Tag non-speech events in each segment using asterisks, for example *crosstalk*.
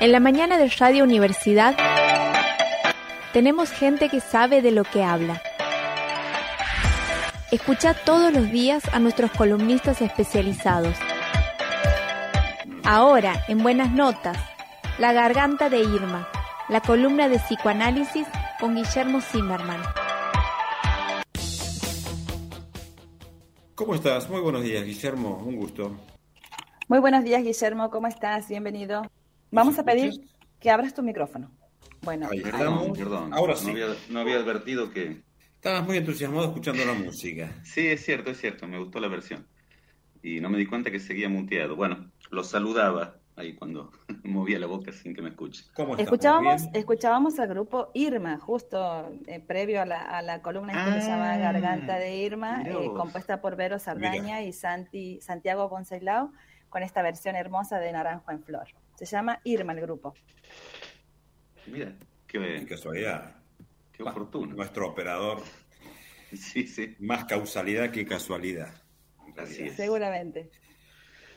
En la mañana de Radio Universidad tenemos gente que sabe de lo que habla. Escucha todos los días a nuestros columnistas especializados. Ahora, en Buenas Notas, La Garganta de Irma, la columna de psicoanálisis con Guillermo Zimmerman. ¿Cómo estás? Muy buenos días, Guillermo. Un gusto. Muy buenos días, Guillermo. ¿Cómo estás? Bienvenido. Vamos a pedir que abras tu micrófono. Bueno, perdón, perdón. Ahora sí. No había, advertido que... Estabas muy entusiasmado escuchando la música. Sí, es cierto, es cierto. Me gustó la versión. Y no me di cuenta que seguía muteado. Bueno, lo saludaba ahí cuando *laughs* movía la boca sin que me escuche. ¿Cómo escuchábamos, escuchábamos al grupo Irma, justo eh, previo a la, columna que se llama ah, Garganta de Irma, eh, compuesta por Vero Sardaña y Santi, Santiago Bonceilao, con esta versión hermosa de Naranjo en Flor. Se llama Irma el grupo. Mira, qué, casualidad. Qué oportuno. Nuestro operador. Sí, sí. Más causalidad que casualidad. Así Seguramente.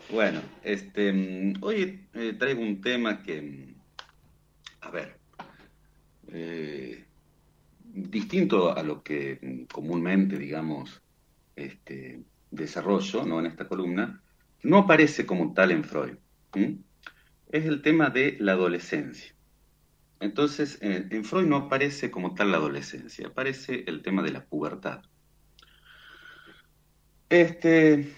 Bueno, este, mm, hoy eh, traigo un tema que, mm, a ver, eh, distinto a lo que mm, comúnmente, digamos, este, desarrollo ¿no? en esta columna, no aparece como tal en Freud es el tema de la adolescencia. Entonces, en, Freud no aparece como tal la adolescencia, aparece el tema de la pubertad. Este,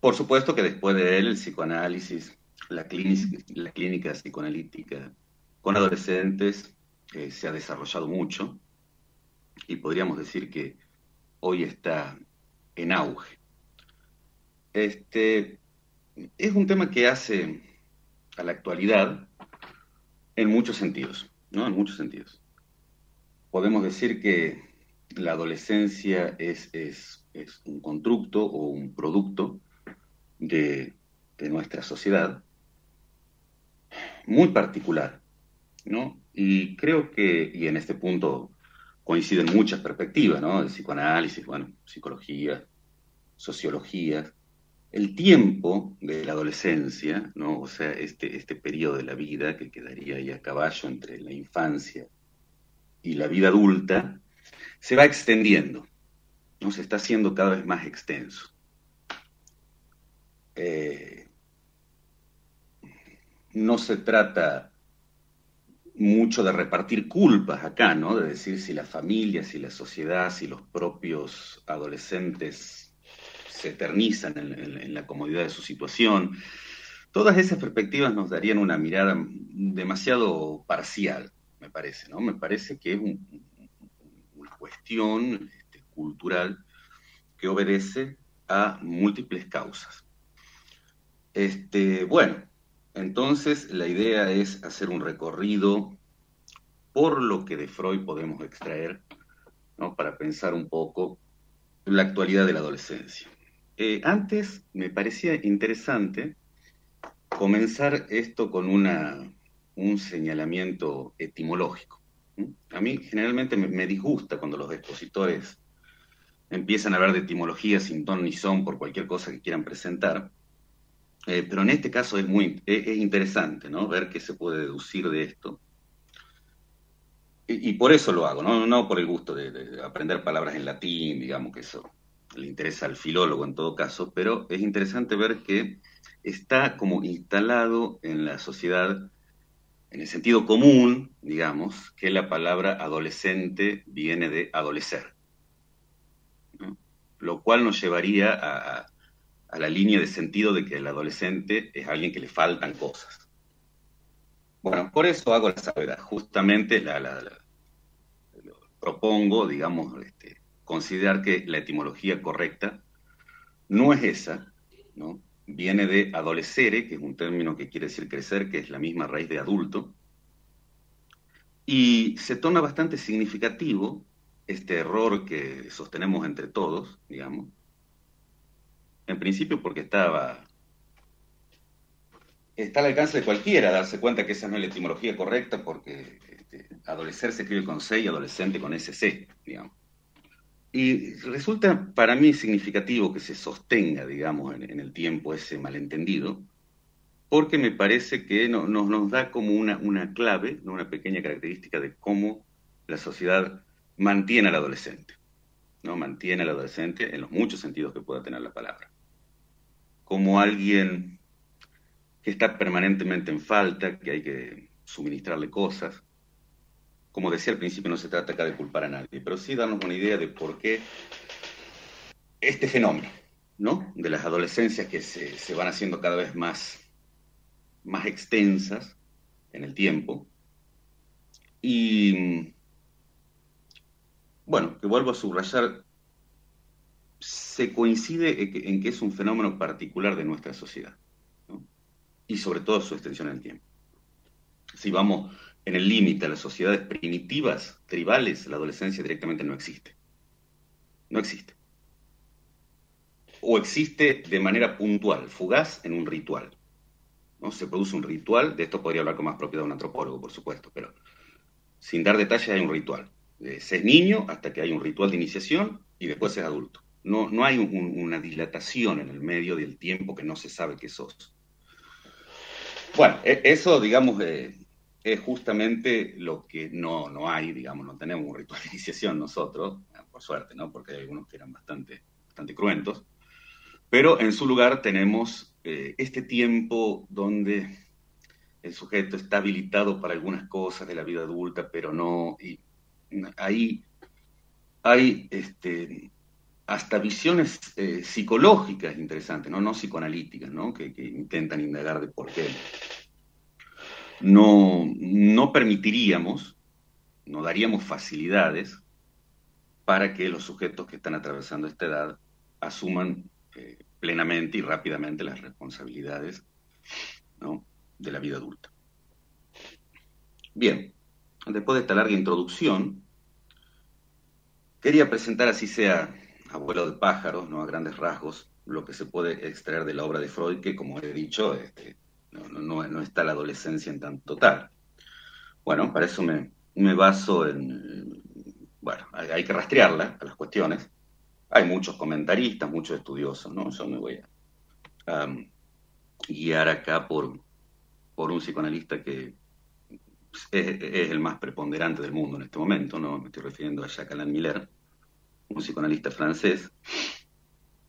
por supuesto que después de él, el psicoanálisis, la clínica, la clínica psicoanalítica con adolescentes eh, se ha desarrollado mucho y podríamos decir que hoy está en auge. Este, es un tema que hace a la actualidad en muchos sentidos, ¿no? En muchos sentidos. Podemos decir que la adolescencia es, es, un constructo o un producto de, de, nuestra sociedad muy particular, ¿no? Y creo que, y en este punto coinciden muchas perspectivas, ¿no? El psicoanálisis, bueno, psicología, sociología, el tiempo de la adolescencia, ¿no? o sea, este, este periodo de la vida que quedaría ahí a caballo entre la infancia y la vida adulta, se va extendiendo, ¿no? se está haciendo cada vez más extenso. Eh, no se trata mucho de repartir culpas acá, ¿no? De decir si la familia, si la sociedad, si los propios adolescentes se eternizan en, la comodidad de su situación. Todas esas perspectivas nos darían una mirada demasiado parcial, me parece, ¿no? Me parece que es una cuestión este, cultural que obedece a múltiples causas. Este, bueno, entonces la idea es hacer un recorrido por lo que de Freud podemos extraer, ¿no? para pensar un poco la actualidad de la adolescencia. Eh, antes me parecía interesante comenzar esto con una, un señalamiento etimológico. A mí generalmente me, disgusta cuando los expositores empiezan a hablar de etimología sin ton ni son por cualquier cosa que quieran presentar, eh, pero en este caso es muy es, interesante ¿no? ver qué se puede deducir de esto. Y, por eso lo hago, ¿no? no por el gusto de aprender palabras en latín, digamos que eso le interesa al filólogo en todo caso, pero es interesante ver que está como instalado en la sociedad, en el sentido común, digamos, que la palabra adolescente viene de adolecer, lo cual nos llevaría a, la línea de sentido de que el adolescente es alguien que le faltan cosas. Bueno, por eso hago la salvedad, justamente la, propongo, digamos, este, considerar que la etimología correcta no es esa, ¿no? Viene de adolescere, que es un término que quiere decir crecer, que es la misma raíz de adulto, y se torna bastante significativo este error que sostenemos entre todos, digamos, en principio porque estaba está al alcance de cualquiera darse cuenta que esa no es la etimología correcta porque este, adolecer se escribe con C y adolescente con SC, digamos. Y resulta para mí significativo que se sostenga, digamos, en, el tiempo ese malentendido, porque me parece que nos da como una, una clave, una pequeña característica de cómo la sociedad mantiene al adolescente. ¿no? Mantiene al adolescente en los muchos sentidos que pueda tener la palabra. Como alguien que está permanentemente en falta, que hay que suministrarle cosas. Como decía al principio, no se trata acá de culpar a nadie, pero sí darnos una idea de por qué este fenómeno, ¿no? De las adolescencias que se, se van haciendo cada vez más más extensas en el tiempo. Y bueno, que vuelvo a subrayar, se coincide en que, es un fenómeno particular de nuestra sociedad, y sobre todo su extensión en el tiempo. Si vamos en el límite a las sociedades primitivas, tribales, la adolescencia directamente no existe. No existe. O existe de manera puntual, fugaz en un ritual. ¿no? Se produce un ritual, de esto podría hablar con más propiedad un antropólogo, por supuesto, pero sin dar detalles hay un ritual. Se es niño hasta que hay un ritual de iniciación y después es adulto. No, no hay una dilatación en el medio del tiempo que no se sabe que sos. Bueno, e, eso, digamos, eh, es justamente lo que no, no hay, digamos, no tenemos un ritual de iniciación nosotros, por suerte, ¿no? Porque hay algunos que eran bastante, bastante cruentos. Pero en su lugar tenemos eh, este tiempo donde el sujeto está habilitado para algunas cosas de la vida adulta, pero no, y ahí hay este, hasta visiones eh, psicológicas interesantes, ¿no? no psicoanalíticas, ¿no? Que, que, intentan indagar de por qué no, no permitiríamos, no daríamos facilidades para que los sujetos que están atravesando esta edad asuman eh, plenamente y rápidamente las responsabilidades de la vida adulta. Bien, después de esta larga introducción, quería presentar así sea abuelo de pájaros, ¿no? a grandes rasgos, lo que se puede extraer de la obra de Freud, que como he dicho, este, no, está la adolescencia en tanto tal. Bueno, para eso me, baso en, bueno, hay que rastrearla a las cuestiones, hay muchos comentaristas, muchos estudiosos, ¿no? Yo me voy a guiar acá por, por un psicoanalista que es, el más preponderante del mundo en este momento, ¿no? Me estoy refiriendo a Jacques Alain Miller, un psicoanalista francés,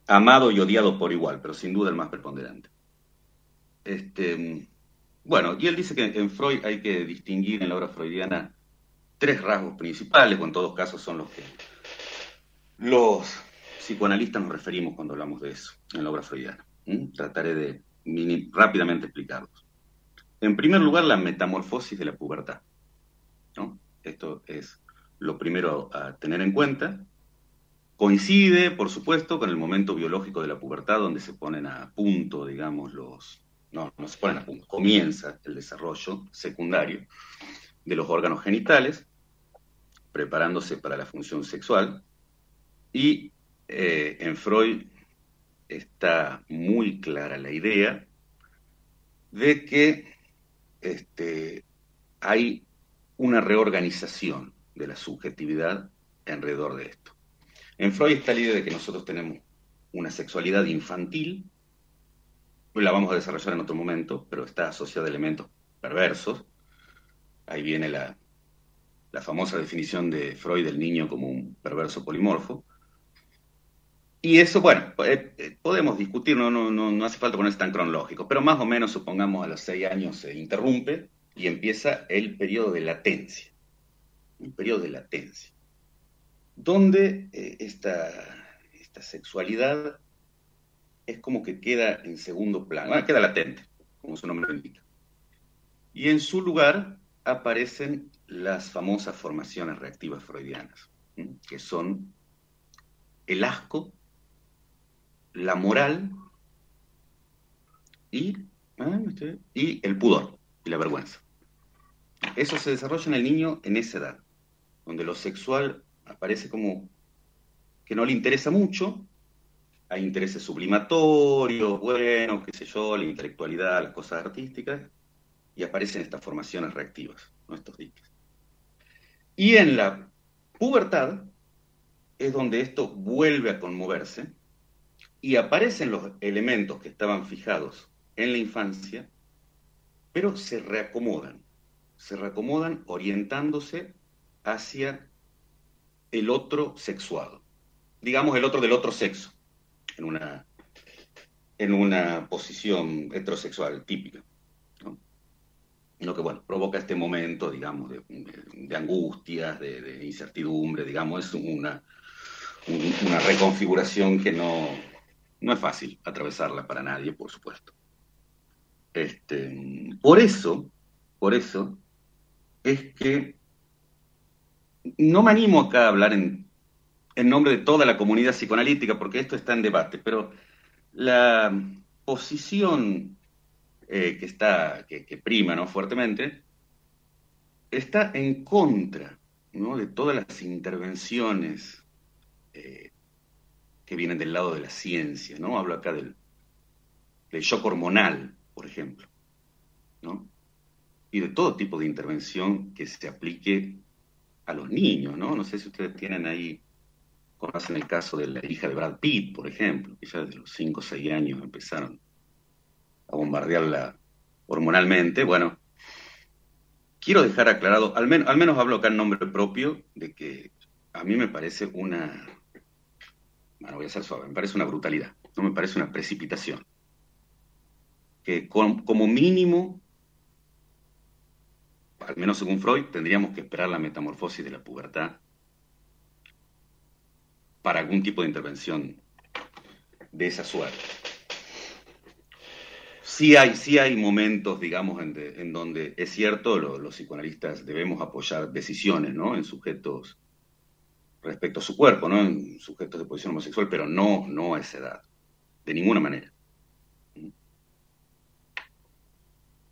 amado y odiado por igual, pero sin duda el más preponderante. Este, bueno, y él dice que en Freud hay que distinguir en la obra freudiana tres rasgos principales, o en todos casos son los que los psicoanalistas nos referimos cuando hablamos de eso en la obra freudiana. Trataré de rápidamente explicarlos. En primer lugar, la metamorfosis de la pubertad. Esto es lo primero a tener en cuenta. Coincide, por supuesto, con el momento biológico de la pubertad, donde se ponen a punto, digamos, los... No, no se ponen a punto, comienza el desarrollo secundario de los órganos genitales, preparándose para la función sexual, y eh, en Freud está muy clara la idea de que este, hay una reorganización de la subjetividad alrededor de esto. En Freud está la idea de que nosotros tenemos una sexualidad infantil, la vamos a desarrollar en otro momento, pero está asociada a elementos perversos. Ahí viene la, la famosa definición de Freud del niño como un perverso polimorfo. Y eso, bueno, eh, eh, podemos discutir, no, no, no, hace falta ponerse tan cronológico, pero más o menos, supongamos, a los seis años se interrumpe y empieza el periodo de latencia. Un periodo de latencia. Donde eh, esta, esta, sexualidad es como que queda en segundo plano, queda latente, como su nombre lo indica. Y en su lugar aparecen las famosas formaciones reactivas freudianas, que son el asco la moral y, ah, y el pudor y la vergüenza. Eso se desarrolla en el niño en esa edad, donde lo sexual aparece como que no le interesa mucho, hay intereses sublimatorios, bueno, qué sé yo, la intelectualidad, las cosas artísticas, y aparecen estas formaciones reactivas, ¿no? estos diques. Y en la pubertad es donde esto vuelve a conmoverse y aparecen los elementos que estaban fijados en la infancia pero se reacomodan, se reacomodan orientándose hacia el otro sexuado, digamos el otro del otro sexo, en una, en una posición heterosexual típica. Lo que, bueno, provoca este momento, digamos, de, angustias, de, incertidumbre, digamos, es una, una reconfiguración que no, no es fácil atravesarla para nadie, por supuesto. Este, por eso, por eso, es que no me animo acá a hablar en, nombre de toda la comunidad psicoanalítica, porque esto está en debate, pero la posición eh, que está, que, prima ¿no? fuertemente, está en contra ¿no? de todas las intervenciones eh, que vienen del lado de la ciencia, ¿no? Hablo acá del, del shock hormonal, por ejemplo, ¿no? Y de todo tipo de intervención que se aplique a los niños, ¿no? No sé si ustedes tienen ahí, conocen el caso de la hija de Brad Pitt, por ejemplo, que ya desde los 5 o 6 años empezaron a bombardearla hormonalmente. Bueno, quiero dejar aclarado, al, menos al menos hablo acá en nombre propio, de que a mí me parece una, bueno, voy a ser suave, me parece una brutalidad, no me parece una precipitación. Que como mínimo al menos según Freud, tendríamos que esperar la metamorfosis de la pubertad para algún tipo de intervención de esa suerte. Sí hay, sí hay momentos, digamos, en, donde es cierto, los psicoanalistas debemos apoyar decisiones, ¿no? En sujetos respecto a su cuerpo, ¿no? En sujetos de posición homosexual, pero no, no a esa edad, de ninguna manera.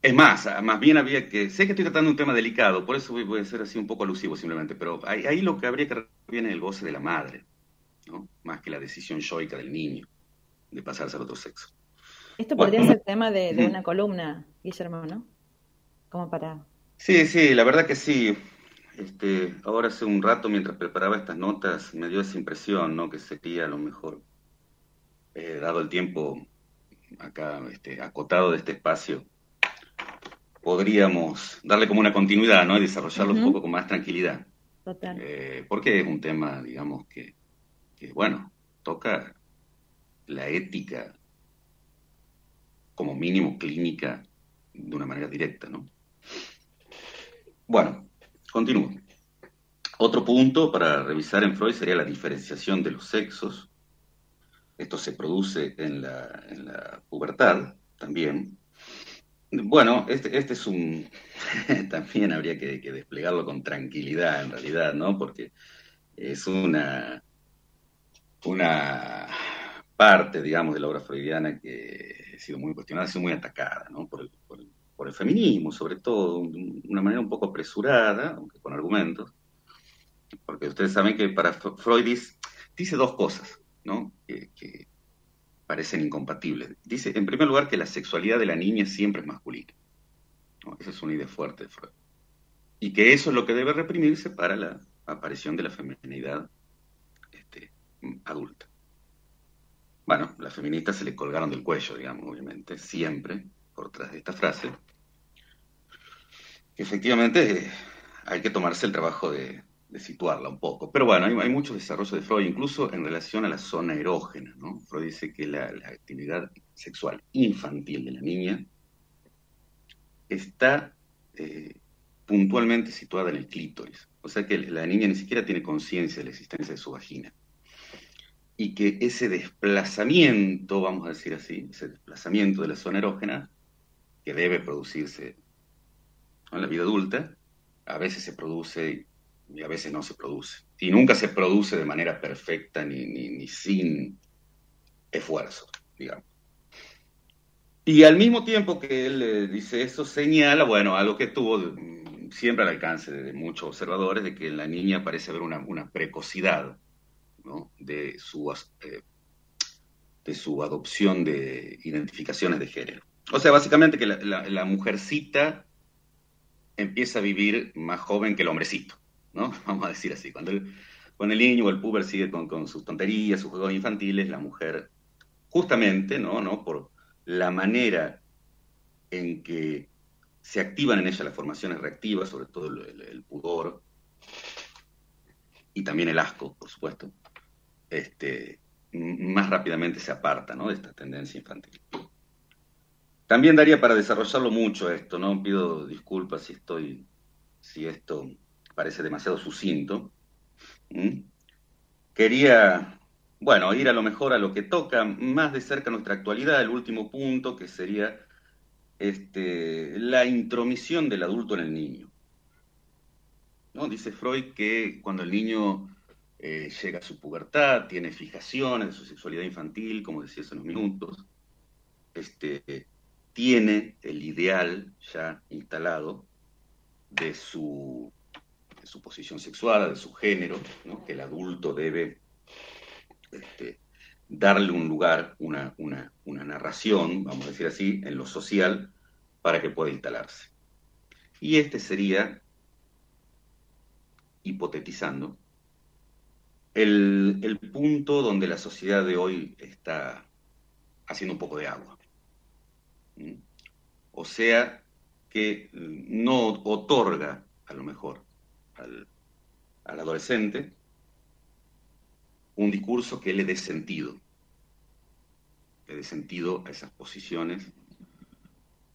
Es más, más bien había que, sé que estoy tratando un tema delicado, por eso voy, a ser así un poco alusivo simplemente, pero ahí, lo que habría que viene el goce de la madre, ¿no? más que la decisión yoica del niño de pasarse al otro sexo. Esto podría ser tema de, una columna, Guillermo, ¿no? Como para... Sí, sí, la verdad que sí. Este, ahora hace un rato, mientras preparaba estas notas, me dio esa impresión, ¿no? Que sería a lo mejor, eh, dado el tiempo acá este, acotado de este espacio, podríamos darle como una continuidad, ¿no? Y desarrollarlo un poco con más tranquilidad. Total. Eh, porque es un tema, digamos, que, bueno, toca la ética como mínimo clínica de una manera directa, ¿no? Bueno, continúo. Otro punto para revisar en Freud sería la diferenciación de los sexos. Esto se produce en la, en la pubertad también, bueno, este, este es un... *laughs* también habría que, desplegarlo con tranquilidad, en realidad, ¿no? Porque es una, una parte, digamos, de la obra freudiana que ha sido muy cuestionada, ha sido muy atacada, ¿no? Por el, por el, feminismo, sobre todo, de una manera un poco apresurada, aunque con argumentos. Porque ustedes saben que para Freud dice, dos cosas, ¿no? que parecen incompatibles. Dice, en primer lugar, que la sexualidad de la niña siempre es masculina. Esa es una idea fuerte de Freud. Y que eso es lo que debe reprimirse para la aparición de la feminidad adulta. Bueno, las feministas se le colgaron del cuello, digamos, obviamente, siempre, por tras de esta frase. efectivamente hay que tomarse el trabajo de, situarla un poco. Pero bueno, hay, hay mucho desarrollo de Freud, incluso en relación a la zona erógena. ¿no? Freud dice que la, actividad sexual infantil de la niña está eh, puntualmente situada en el clítoris. O sea que la niña ni siquiera tiene conciencia de la existencia de su vagina. Y que ese desplazamiento, vamos a decir así, ese desplazamiento de la zona erógena, que debe producirse en la vida adulta, a veces se produce y a veces no se produce. Y nunca se produce de manera perfecta ni, ni, sin esfuerzo, digamos. Y al mismo tiempo que él eh, dice eso, señala, bueno, algo que tuvo mm, siempre al alcance de, muchos observadores, de que en la niña parece haber una, precocidad de, su, eh, de su adopción de identificaciones de género. O sea, básicamente que la, mujercita empieza a vivir más joven que el hombrecito. ¿no? *laughs* Vamos a decir así. Cuando el, el niño o el puber sigue con, sus tonterías, sus juegos infantiles, la mujer, justamente, ¿no? ¿no? Por la manera en que se activan en ella las formaciones reactivas, sobre todo el, pudor y también el asco, por supuesto, este, más rápidamente se aparta de esta tendencia infantil. También daría para desarrollarlo mucho esto, ¿no? Pido disculpas si estoy, si esto parece demasiado sucinto. Quería, bueno, ir a lo mejor a lo que toca más de cerca nuestra actualidad, el último punto, que sería este, la intromisión del adulto en el niño. ¿No? Dice Freud que cuando el niño eh, llega a su pubertad, tiene fijaciones de su sexualidad infantil, como decía hace unos minutos, este, tiene el ideal ya instalado de su, su posición sexual, de su género, que el adulto debe este, darle un lugar, una, una, una narración, vamos a decir así, en lo social, para que pueda instalarse. Y este sería, hipotetizando, el, el, punto donde la sociedad de hoy está haciendo un poco de agua. ¿Mm? O sea, que no otorga, a lo mejor, al, al adolescente un discurso que le dé sentido, que dé sentido a esas posiciones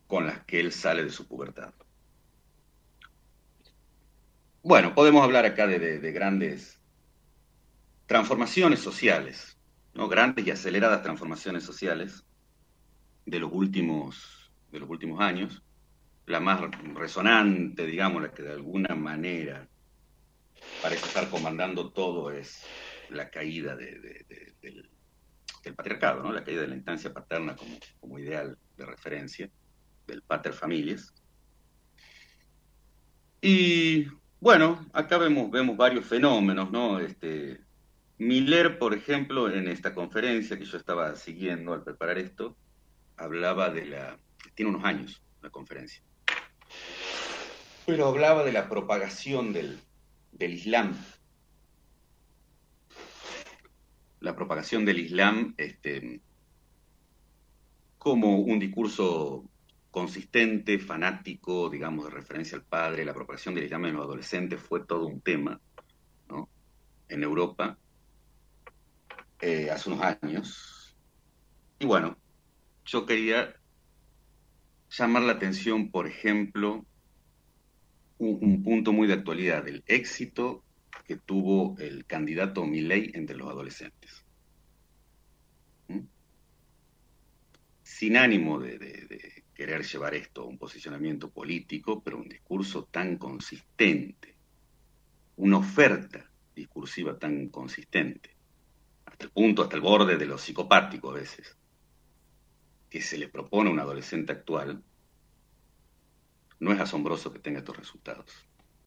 con las que él sale de su pubertad. Bueno, podemos hablar acá de, de grandes transformaciones sociales, ¿no? grandes y aceleradas transformaciones sociales de los últimos, de los últimos años. La más resonante, digamos, la que de alguna manera parece estar comandando todo es la caída del, patriarcado, ¿no? la caída de la instancia paterna como, como ideal de referencia, del pater familias. Y bueno, acá vemos, vemos varios fenómenos, ¿no? Este, Miller, por ejemplo, en esta conferencia que yo estaba siguiendo al preparar esto, hablaba de la... Tiene unos años la conferencia. Pero hablaba de la propagación del, del Islam. La propagación del Islam este, como un discurso consistente, fanático, digamos, de referencia al padre, la propagación del Islam en los adolescentes fue todo un tema, ¿no? En Europa, eh, hace unos años. Y bueno, yo quería llamar la atención, por ejemplo, un, punto muy de actualidad, el éxito que tuvo el candidato Milei entre los adolescentes. ¿Mm? Sin ánimo de, de, querer llevar esto a un posicionamiento político, pero un discurso tan consistente, una oferta discursiva tan consistente, hasta el punto, hasta el borde de lo psicopático a veces, que se le propone a un adolescente actual, no es asombroso que tenga estos resultados.